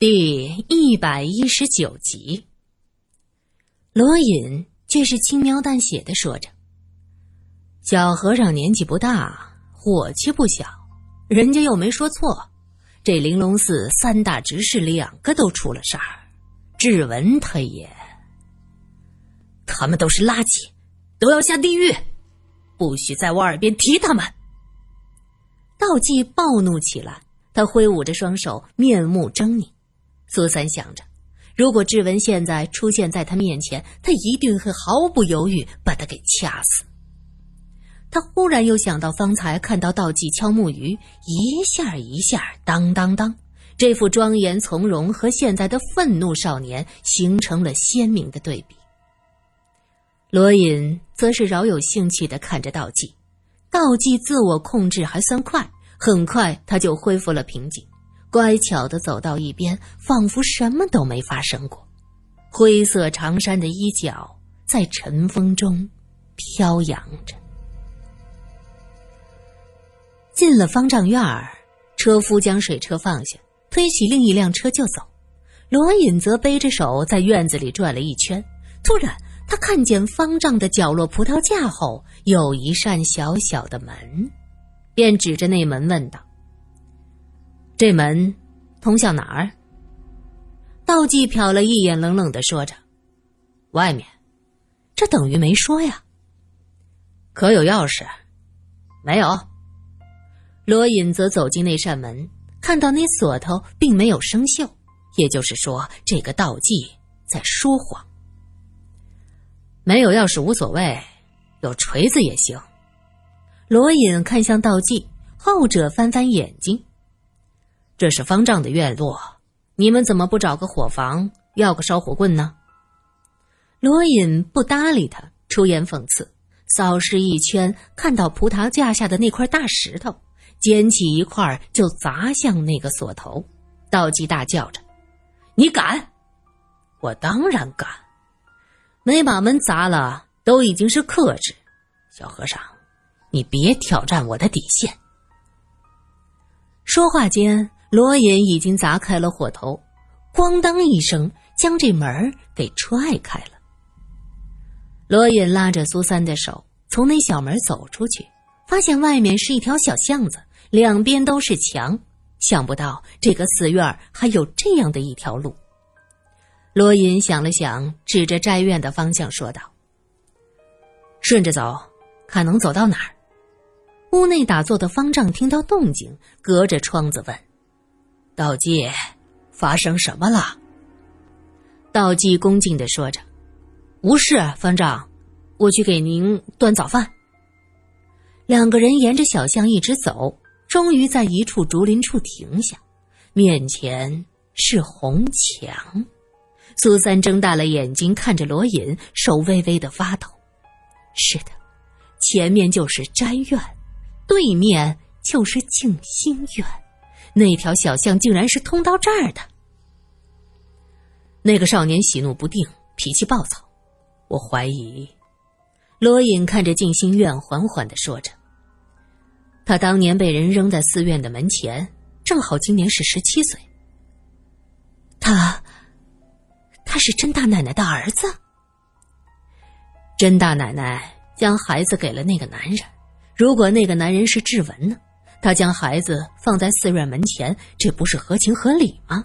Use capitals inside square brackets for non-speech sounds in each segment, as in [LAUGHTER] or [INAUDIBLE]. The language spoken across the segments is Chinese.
第一百一十九集，罗隐却是轻描淡写的说着：“小和尚年纪不大，火气不小，人家又没说错。这玲珑寺三大执事两个都出了事儿，志文他也……他们都是垃圾，都要下地狱，不许在我耳边提他们。”道济暴怒起来，他挥舞着双手，面目狰狞。苏三想着，如果志文现在出现在他面前，他一定会毫不犹豫把他给掐死。他忽然又想到方才看到道济敲木鱼，一下一下，当当当，这副庄严从容和现在的愤怒少年形成了鲜明的对比。罗隐则是饶有兴趣的看着道济，道济自我控制还算快，很快他就恢复了平静。乖巧的走到一边，仿佛什么都没发生过。灰色长衫的衣角在晨风中飘扬着。进了方丈院儿，车夫将水车放下，推起另一辆车就走。罗隐则背着手在院子里转了一圈，突然他看见方丈的角落葡萄架后有一扇小小的门，便指着那门问道。这门通向哪儿？道济瞟了一眼，冷冷的说着：“外面。”这等于没说呀。可有钥匙？没有。罗隐则走进那扇门，看到那锁头并没有生锈，也就是说，这个道济在说谎。没有钥匙无所谓，有锤子也行。罗隐看向道济，后者翻翻眼睛。这是方丈的院落，你们怎么不找个火房，要个烧火棍呢？罗隐不搭理他，出言讽刺，扫视一圈，看到葡萄架下的那块大石头，捡起一块就砸向那个锁头。道济大叫着：“你敢！”我当然敢。没把门砸了，都已经是克制。小和尚，你别挑战我的底线。说话间。罗隐已经砸开了火头，咣当一声，将这门给踹开了。罗隐拉着苏三的手，从那小门走出去，发现外面是一条小巷子，两边都是墙。想不到这个寺院还有这样的一条路。罗隐想了想，指着斋院的方向说道：“顺着走，看能走到哪儿。”屋内打坐的方丈听到动静，隔着窗子问。道济，发生什么了？道济恭敬的说着：“无事，方丈，我去给您端早饭。”两个人沿着小巷一直走，终于在一处竹林处停下，面前是红墙。苏三睁大了眼睛看着罗隐，手微微的发抖。是的，前面就是斋院，对面就是静心院。那条小巷竟然是通到这儿的。那个少年喜怒不定，脾气暴躁。我怀疑，罗隐看着静心院，缓缓的说着：“他当年被人扔在寺院的门前，正好今年是十七岁。他，他是甄大奶奶的儿子。甄大奶奶将孩子给了那个男人，如果那个男人是志文呢？”他将孩子放在寺院门前，这不是合情合理吗？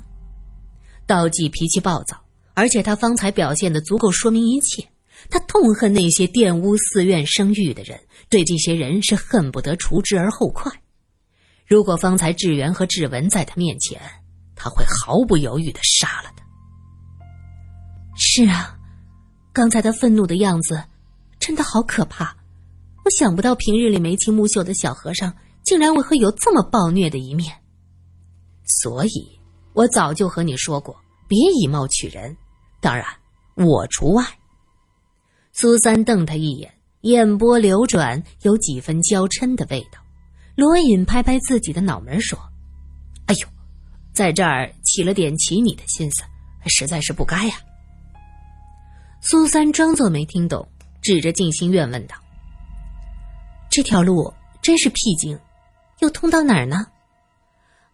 道济脾气暴躁，而且他方才表现的足够说明一切。他痛恨那些玷污寺院声誉的人，对这些人是恨不得除之而后快。如果方才智源和志文在他面前，他会毫不犹豫的杀了他。是啊，刚才他愤怒的样子，真的好可怕。我想不到平日里眉清目秀的小和尚。竟然会有这么暴虐的一面，所以我早就和你说过，别以貌取人，当然我除外。苏三瞪他一眼，眼波流转，有几分娇嗔的味道。罗隐拍拍自己的脑门说：“哎呦，在这儿起了点起你的心思，实在是不该呀。”苏三装作没听懂，指着静心院问道：“这条路真是僻静？”又通到哪儿呢？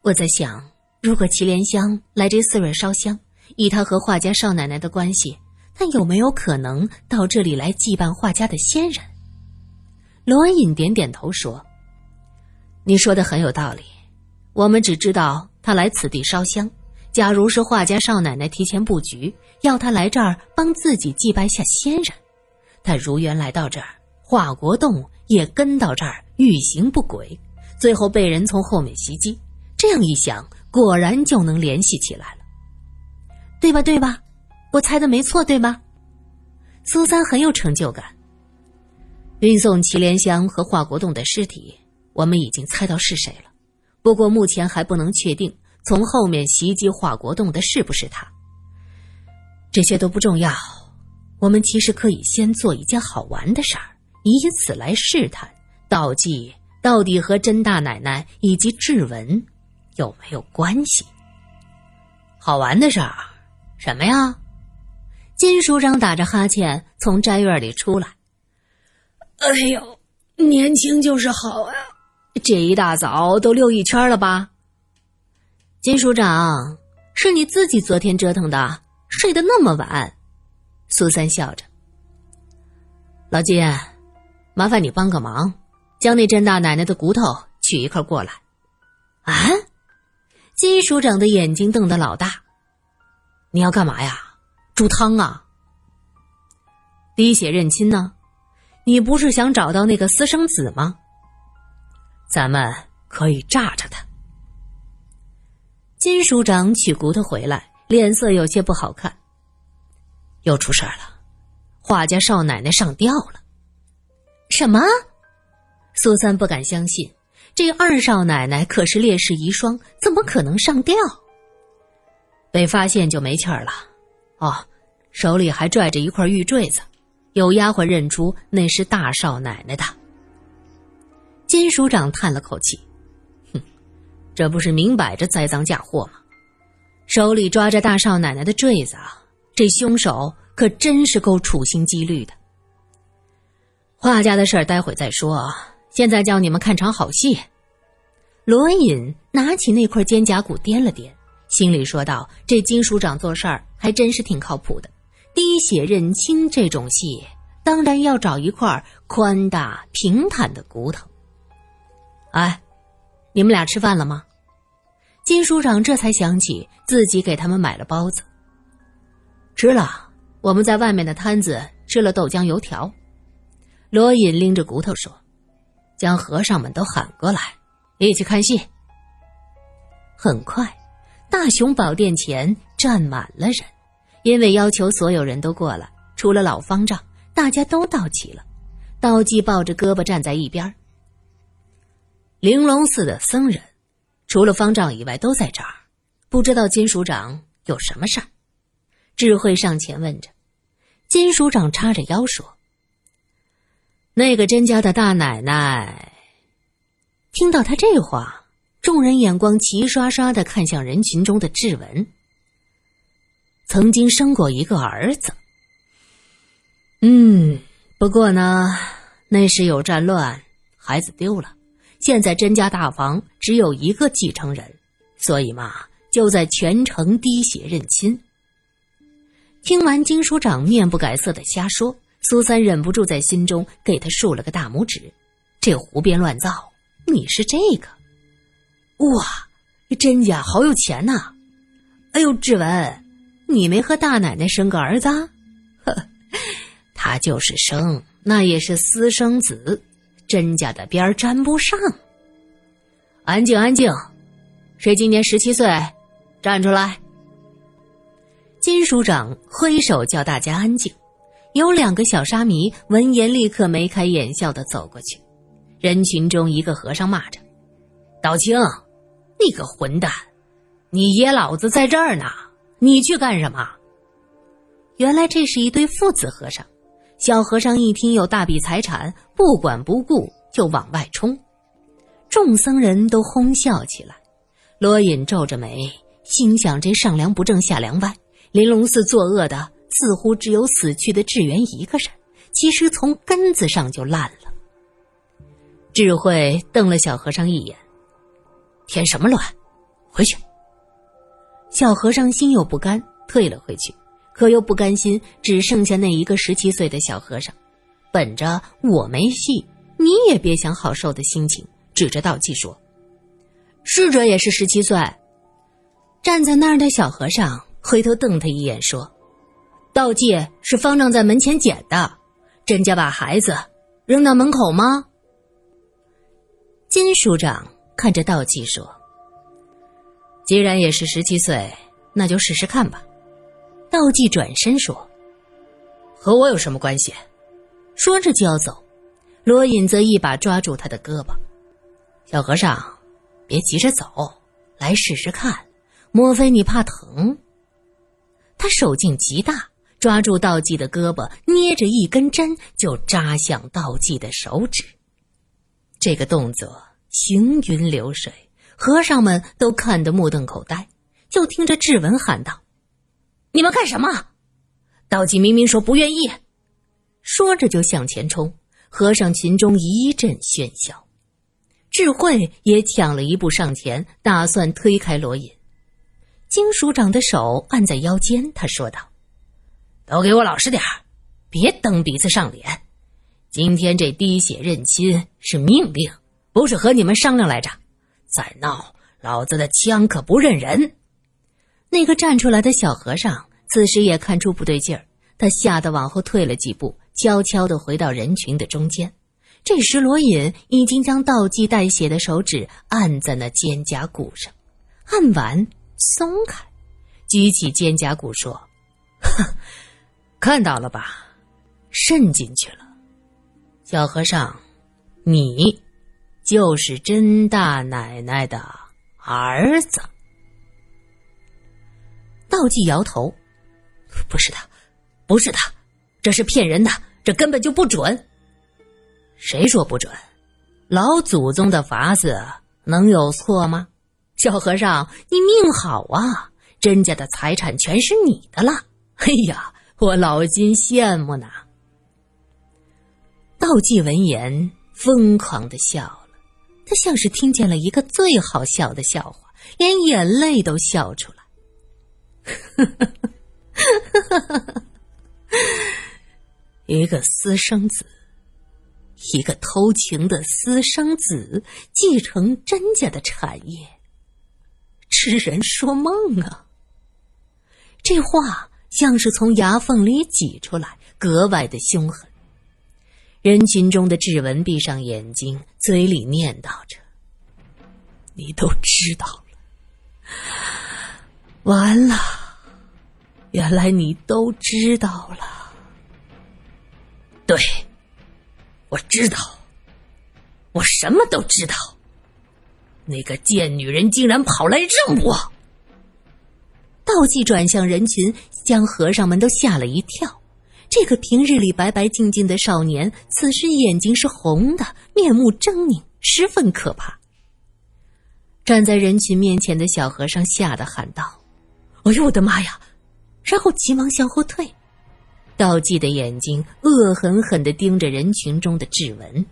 我在想，如果祁连香来这寺院烧香，以他和画家少奶奶的关系，他有没有可能到这里来祭拜画家的先人？罗隐点点头说：“你说的很有道理。我们只知道他来此地烧香。假如是画家少奶奶提前布局，要他来这儿帮自己祭拜下先人，他如愿来到这儿，华国栋也跟到这儿，欲行不轨，最后被人从后面袭击。这样一想，果然就能联系起来了，对吧？对吧？我猜的没错，对吧？”苏三很有成就感。运送祁连香和华国栋的尸体，我们已经猜到是谁了，不过目前还不能确定从后面袭击华国栋的是不是他。这些都不重要，我们其实可以先做一件好玩的事儿，以此来试探道济到底和甄大奶奶以及志文有没有关系。好玩的事儿，什么呀？金署长打着哈欠从斋院里出来。哎呦，年轻就是好啊！这一大早都溜一圈了吧？金署长，是你自己昨天折腾的，睡得那么晚。苏三笑着。老金，麻烦你帮个忙，将那甄大奶奶的骨头取一块过来。啊！金署长的眼睛瞪得老大。你要干嘛呀？煮汤啊？滴血认亲呢？你不是想找到那个私生子吗？咱们可以炸着他。金署长取骨头回来，脸色有些不好看。又出事了，画家少奶奶上吊了。什么？苏三不敢相信，这二少奶奶可是烈士遗孀，怎么可能上吊？被发现就没气儿了。哦，手里还拽着一块玉坠子。有丫鬟认出那是大少奶奶的。金署长叹了口气：“哼，这不是明摆着栽赃嫁祸吗？手里抓着大少奶奶的坠子啊，这凶手可真是够处心积虑的。画家的事儿待会再说啊，现在叫你们看场好戏。”罗隐拿起那块肩胛骨掂了掂，心里说道：“这金署长做事儿还真是挺靠谱的。”滴血认亲这种戏，当然要找一块宽大平坦的骨头。哎，你们俩吃饭了吗？金署长这才想起自己给他们买了包子。吃了，我们在外面的摊子吃了豆浆油条。罗隐拎着骨头说：“将和尚们都喊过来，一起看戏。”很快，大雄宝殿前站满了人。因为要求所有人都过来，除了老方丈，大家都到齐了。道济抱着胳膊站在一边。玲珑寺的僧人，除了方丈以外都在这儿，不知道金署长有什么事儿。智慧上前问着，金署长叉着腰说：“那个甄家的大奶奶。”听到他这话，众人眼光齐刷刷的看向人群中的志文。曾经生过一个儿子，嗯，不过呢，那时有战乱，孩子丢了。现在甄家大房只有一个继承人，所以嘛，就在全城滴血认亲。听完金署长面不改色的瞎说，苏三忍不住在心中给他竖了个大拇指：这胡编乱造，你是这个？哇，甄家好有钱呐！哎呦，志文。你没和大奶奶生个儿子？呵，他就是生，那也是私生子，甄家的边儿沾不上。安静，安静，谁今年十七岁？站出来！金署长挥手叫大家安静。有两个小沙弥闻言，立刻眉开眼笑的走过去。人群中，一个和尚骂着：“道清，你个混蛋，你爷老子在这儿呢！”你去干什么？原来这是一对父子和尚。小和尚一听有大笔财产，不管不顾就往外冲。众僧人都哄笑起来。罗隐皱着眉，心想：这上梁不正下梁歪。玲珑寺作恶的似乎只有死去的智源一个人，其实从根子上就烂了。智慧瞪了小和尚一眼：“添什么乱？回去！”小和尚心有不甘，退了回去，可又不甘心只剩下那一个十七岁的小和尚，本着我没戏，你也别想好受的心情，指着道济说：“逝者也是十七岁。”站在那儿的小和尚回头瞪他一眼，说：“道济是方丈在门前捡的，甄家把孩子扔到门口吗？”金署长看着道济说：“既然也是十七岁，那就试试看吧。”道济转身说：“和我有什么关系？”说着就要走，罗隐则一把抓住他的胳膊：“小和尚，别急着走，来试试看。”莫非你怕疼？他手劲极大，抓住道济的胳膊，捏着一根针就扎向道济的手指。这个动作行云流水，和尚们都看得目瞪口呆。就听着志文喊道：“你们干什么？”道济明明说不愿意，说着就向前冲。和尚群中一阵喧嚣，智慧也抢了一步上前，打算推开罗隐。金署长的手按在腰间，他说道：“都给我老实点，别蹬鼻子上脸。今天这滴血认亲是命令，不是和你们商量来着。再闹，老子的枪可不认人。”那个站出来的小和尚此时也看出不对劲儿，他吓得往后退了几步，悄悄地回到人群的中间。这时，罗隐已经将倒计带血的手指按在那肩胛骨上，按完。松开，举起肩胛骨说：“哼，[LAUGHS] 看到了吧，渗进去了。小和尚，你就是甄大奶奶的儿子。”道济摇头：“不是他，不是他，这是骗人的，这根本就不准。谁说不准？老祖宗的法子能有错吗？”小和尚，你命好啊！甄家的财产全是你的了。哎呀，我老金羡慕呢。道济闻言疯狂的笑了，他像是听见了一个最好笑的笑话，连眼泪都笑出来。[LAUGHS] 一个私生子，一个偷情的私生子，继承甄家的产业。痴人说梦啊！这话像是从牙缝里挤出来，格外的凶狠。人群中的志文闭上眼睛，嘴里念叨着：“你都知道了，完了，原来你都知道了。对，我知道，我什么都知道。”那个贱女人竟然跑来认我！道济转向人群，将和尚们都吓了一跳。这个平日里白白净净的少年，此时眼睛是红的，面目狰狞，十分可怕。站在人群面前的小和尚吓得喊道：“哎呦，我的妈呀！”然后急忙向后退。道济的眼睛恶狠狠地盯着人群中的志文：“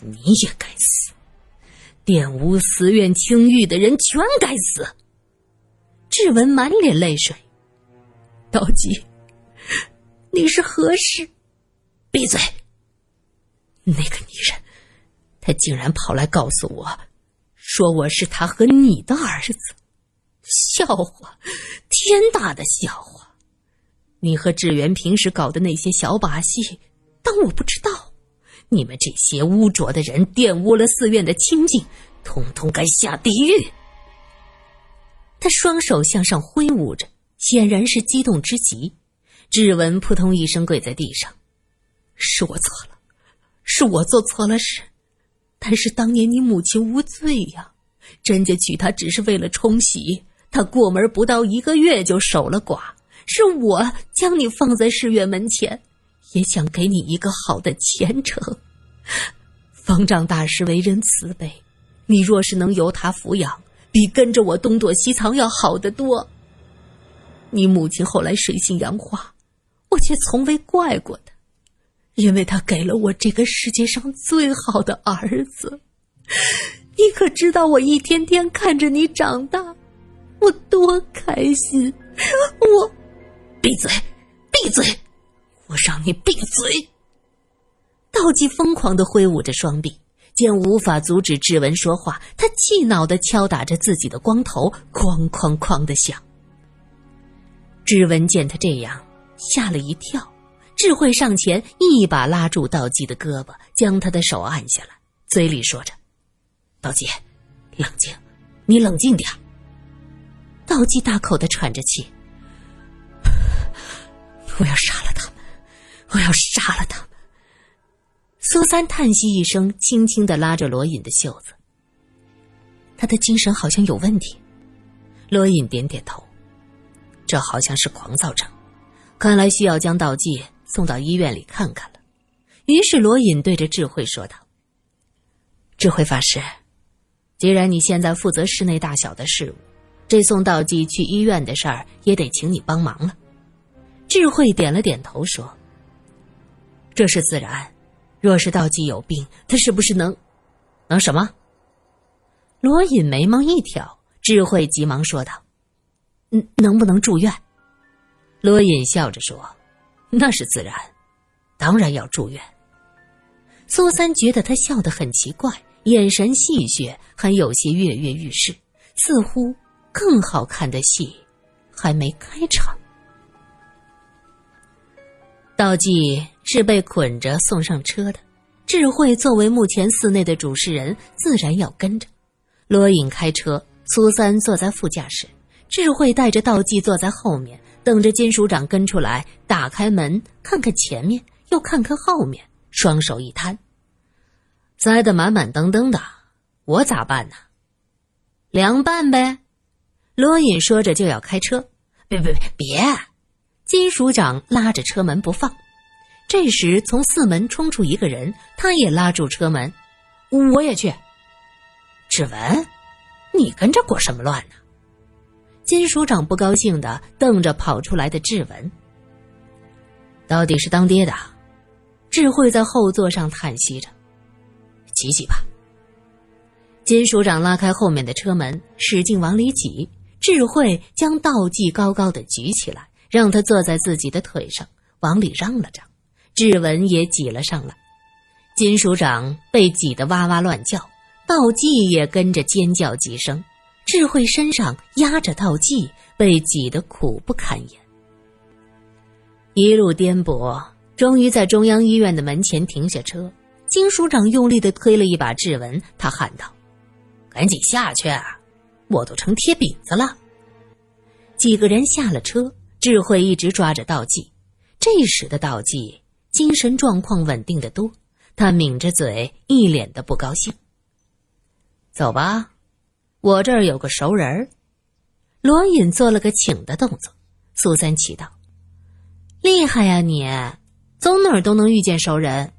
你也该死！”玷污寺院清誉的人全该死。志文满脸泪水。道济，你是何事？闭嘴！那个女人，她竟然跑来告诉我，说我是她和你的儿子。笑话，天大的笑话！你和志源平时搞的那些小把戏，当我不知道？你们这些污浊的人玷污了寺院的清净，通通该下地狱！他双手向上挥舞着，显然是激动之极。志文扑通一声跪在地上：“是我错了，是我做错了事。但是当年你母亲无罪呀，甄家娶她只是为了冲喜，她过门不到一个月就守了寡，是我将你放在寺院门前。”也想给你一个好的前程。方丈大师为人慈悲，你若是能由他抚养，比跟着我东躲西藏要好得多。你母亲后来水性杨花，我却从未怪过她，因为她给了我这个世界上最好的儿子。你可知道，我一天天看着你长大，我多开心！我闭嘴，闭嘴！我让你闭嘴！道济疯狂的挥舞着双臂，见无法阻止志文说话，他气恼的敲打着自己的光头，哐哐哐的响。志文见他这样，吓了一跳，智慧上前一把拉住道济的胳膊，将他的手按下来，嘴里说着：“道济，冷静，你冷静点。”道济大口的喘着气：“ [LAUGHS] 我要杀了他们，我要杀了。”苏三叹息一声，轻轻的拉着罗隐的袖子。他的精神好像有问题。罗隐点点头，这好像是狂躁症，看来需要将道济送到医院里看看了。于是罗隐对着智慧说道：“智慧法师，既然你现在负责室内大小的事务，这送道济去医院的事儿也得请你帮忙了。”智慧点了点头说：“这是自然。”若是道济有病，他是不是能，能什么？罗隐眉毛一挑，智慧急忙说道：“嗯，能不能住院？”罗隐笑着说：“那是自然，当然要住院。”苏三觉得他笑得很奇怪，眼神戏谑，还有些跃跃欲试，似乎更好看的戏还没开场。道济。是被捆着送上车的，智慧作为目前寺内的主事人，自然要跟着。罗隐开车，苏三坐在副驾驶，智慧带着道济坐在后面，等着金署长跟出来，打开门看看前面，又看看后面，双手一摊，塞得满满登登的，我咋办呢？凉拌呗。罗隐说着就要开车，别别别别！金署长拉着车门不放。这时，从四门冲出一个人，他也拉住车门。我也去。志文，你跟着裹什么乱呢？金署长不高兴的瞪着跑出来的志文。到底是当爹的，智慧在后座上叹息着。挤挤吧。金署长拉开后面的车门，使劲往里挤。智慧将道济高高的举起来，让他坐在自己的腿上，往里让了让。志文也挤了上来，金署长被挤得哇哇乱叫，道济也跟着尖叫几声。智慧身上压着道济，被挤得苦不堪言。一路颠簸，终于在中央医院的门前停下车。金署长用力的推了一把志文，他喊道：“赶紧下去，我都成贴饼子了。”几个人下了车，智慧一直抓着道济。这时的道济。精神状况稳定的多，他抿着嘴，一脸的不高兴。走吧，我这儿有个熟人。罗隐做了个请的动作。苏三奇道：“厉害呀，你走哪儿都能遇见熟人。”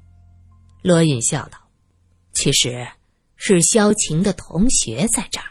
罗隐笑道：“其实是萧晴的同学在这儿。”